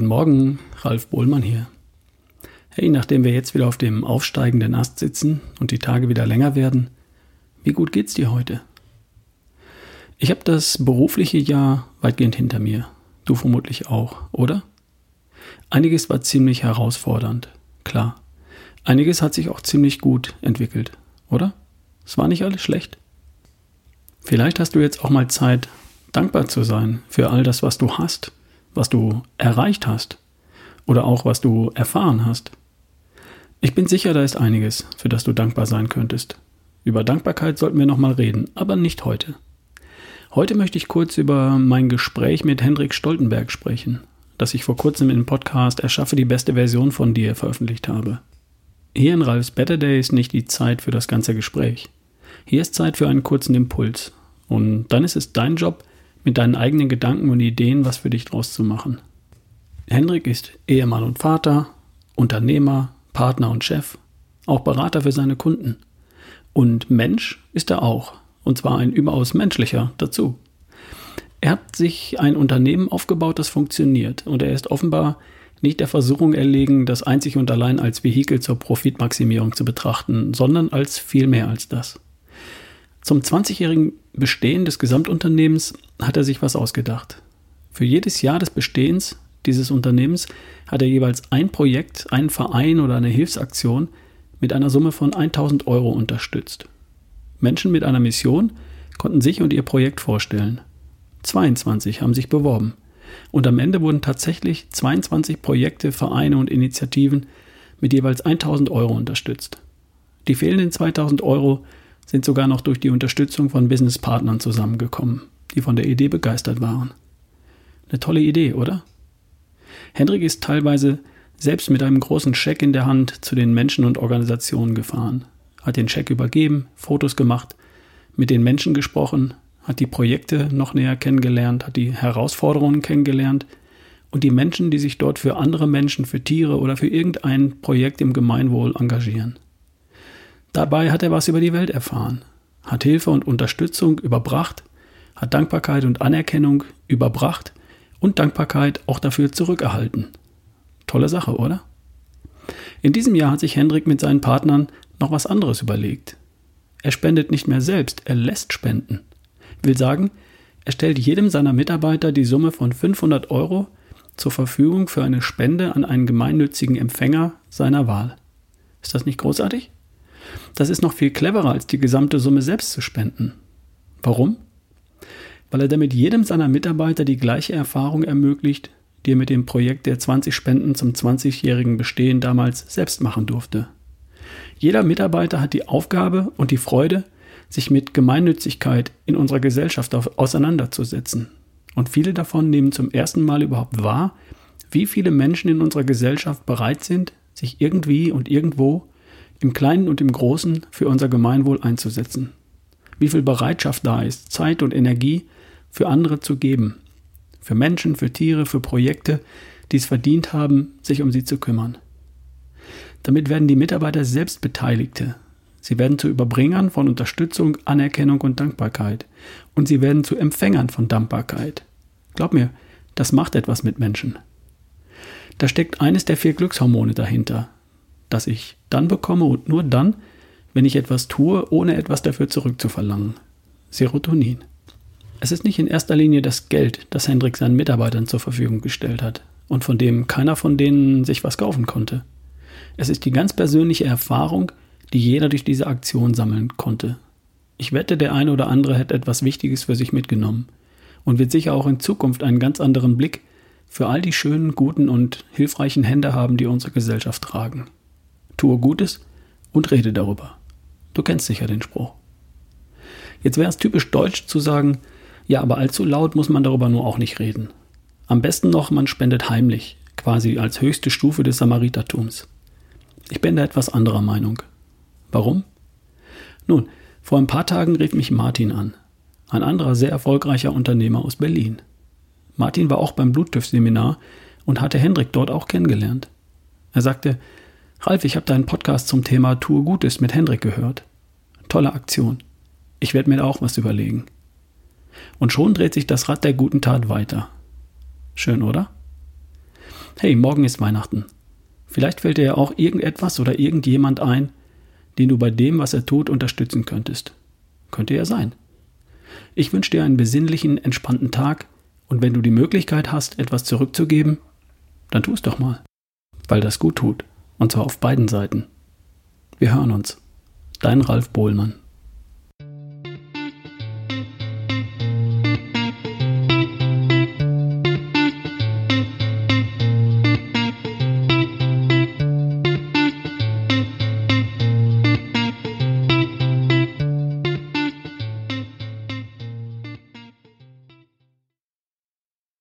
Morgen, Ralf Bohlmann hier. Hey, nachdem wir jetzt wieder auf dem aufsteigenden Ast sitzen und die Tage wieder länger werden, wie gut geht's dir heute? Ich habe das berufliche Jahr weitgehend hinter mir. Du vermutlich auch, oder? Einiges war ziemlich herausfordernd, klar. Einiges hat sich auch ziemlich gut entwickelt, oder? Es war nicht alles schlecht. Vielleicht hast du jetzt auch mal Zeit, dankbar zu sein für all das, was du hast was du erreicht hast oder auch was du erfahren hast. Ich bin sicher, da ist einiges, für das du dankbar sein könntest. Über Dankbarkeit sollten wir nochmal reden, aber nicht heute. Heute möchte ich kurz über mein Gespräch mit Hendrik Stoltenberg sprechen, das ich vor kurzem im Podcast Erschaffe die beste Version von dir veröffentlicht habe. Hier in Ralfs Better Day ist nicht die Zeit für das ganze Gespräch. Hier ist Zeit für einen kurzen Impuls. Und dann ist es dein Job, mit deinen eigenen Gedanken und Ideen was für dich draus zu machen. Hendrik ist Ehemann und Vater, Unternehmer, Partner und Chef, auch Berater für seine Kunden. Und Mensch ist er auch, und zwar ein überaus menschlicher dazu. Er hat sich ein Unternehmen aufgebaut, das funktioniert, und er ist offenbar nicht der Versuchung erlegen, das einzig und allein als Vehikel zur Profitmaximierung zu betrachten, sondern als viel mehr als das. Zum 20-jährigen Bestehen des Gesamtunternehmens hat er sich was ausgedacht. Für jedes Jahr des Bestehens dieses Unternehmens hat er jeweils ein Projekt, einen Verein oder eine Hilfsaktion mit einer Summe von 1000 Euro unterstützt. Menschen mit einer Mission konnten sich und ihr Projekt vorstellen. 22 haben sich beworben. Und am Ende wurden tatsächlich 22 Projekte, Vereine und Initiativen mit jeweils 1000 Euro unterstützt. Die fehlenden 2000 Euro sind sogar noch durch die Unterstützung von Businesspartnern zusammengekommen, die von der Idee begeistert waren. Eine tolle Idee, oder? Hendrik ist teilweise selbst mit einem großen Scheck in der Hand zu den Menschen und Organisationen gefahren, hat den Scheck übergeben, Fotos gemacht, mit den Menschen gesprochen, hat die Projekte noch näher kennengelernt, hat die Herausforderungen kennengelernt und die Menschen, die sich dort für andere Menschen, für Tiere oder für irgendein Projekt im Gemeinwohl engagieren. Dabei hat er was über die Welt erfahren, hat Hilfe und Unterstützung überbracht, hat Dankbarkeit und Anerkennung überbracht und Dankbarkeit auch dafür zurückerhalten. Tolle Sache, oder? In diesem Jahr hat sich Hendrik mit seinen Partnern noch was anderes überlegt. Er spendet nicht mehr selbst, er lässt spenden. Will sagen, er stellt jedem seiner Mitarbeiter die Summe von 500 Euro zur Verfügung für eine Spende an einen gemeinnützigen Empfänger seiner Wahl. Ist das nicht großartig? Das ist noch viel cleverer, als die gesamte Summe selbst zu spenden. Warum? Weil er damit jedem seiner Mitarbeiter die gleiche Erfahrung ermöglicht, die er mit dem Projekt der 20 Spenden zum 20-jährigen Bestehen damals selbst machen durfte. Jeder Mitarbeiter hat die Aufgabe und die Freude, sich mit Gemeinnützigkeit in unserer Gesellschaft auseinanderzusetzen. Und viele davon nehmen zum ersten Mal überhaupt wahr, wie viele Menschen in unserer Gesellschaft bereit sind, sich irgendwie und irgendwo im Kleinen und im Großen für unser Gemeinwohl einzusetzen. Wie viel Bereitschaft da ist, Zeit und Energie für andere zu geben. Für Menschen, für Tiere, für Projekte, die es verdient haben, sich um sie zu kümmern. Damit werden die Mitarbeiter selbst Beteiligte. Sie werden zu Überbringern von Unterstützung, Anerkennung und Dankbarkeit. Und sie werden zu Empfängern von Dankbarkeit. Glaub mir, das macht etwas mit Menschen. Da steckt eines der vier Glückshormone dahinter, das ich dann bekomme und nur dann, wenn ich etwas tue, ohne etwas dafür zurückzuverlangen. Serotonin. Es ist nicht in erster Linie das Geld, das Hendrik seinen Mitarbeitern zur Verfügung gestellt hat und von dem keiner von denen sich was kaufen konnte. Es ist die ganz persönliche Erfahrung, die jeder durch diese Aktion sammeln konnte. Ich wette, der eine oder andere hätte etwas Wichtiges für sich mitgenommen und wird sicher auch in Zukunft einen ganz anderen Blick für all die schönen, guten und hilfreichen Hände haben, die unsere Gesellschaft tragen tue Gutes und rede darüber. Du kennst sicher den Spruch. Jetzt wäre es typisch deutsch zu sagen, ja, aber allzu laut muss man darüber nur auch nicht reden. Am besten noch, man spendet heimlich, quasi als höchste Stufe des Samaritertums. Ich bin da etwas anderer Meinung. Warum? Nun, vor ein paar Tagen rief mich Martin an, ein anderer sehr erfolgreicher Unternehmer aus Berlin. Martin war auch beim Bluttüff-Seminar und hatte Hendrik dort auch kennengelernt. Er sagte, Ralf, ich habe deinen Podcast zum Thema Tue Gutes mit Hendrik gehört. Tolle Aktion. Ich werde mir da auch was überlegen. Und schon dreht sich das Rad der guten Tat weiter. Schön, oder? Hey, morgen ist Weihnachten. Vielleicht fällt dir ja auch irgendetwas oder irgendjemand ein, den du bei dem, was er tut, unterstützen könntest. Könnte ja sein. Ich wünsche dir einen besinnlichen, entspannten Tag und wenn du die Möglichkeit hast, etwas zurückzugeben, dann tu es doch mal. Weil das gut tut. Und zwar auf beiden Seiten. Wir hören uns. Dein Ralf Bohlmann.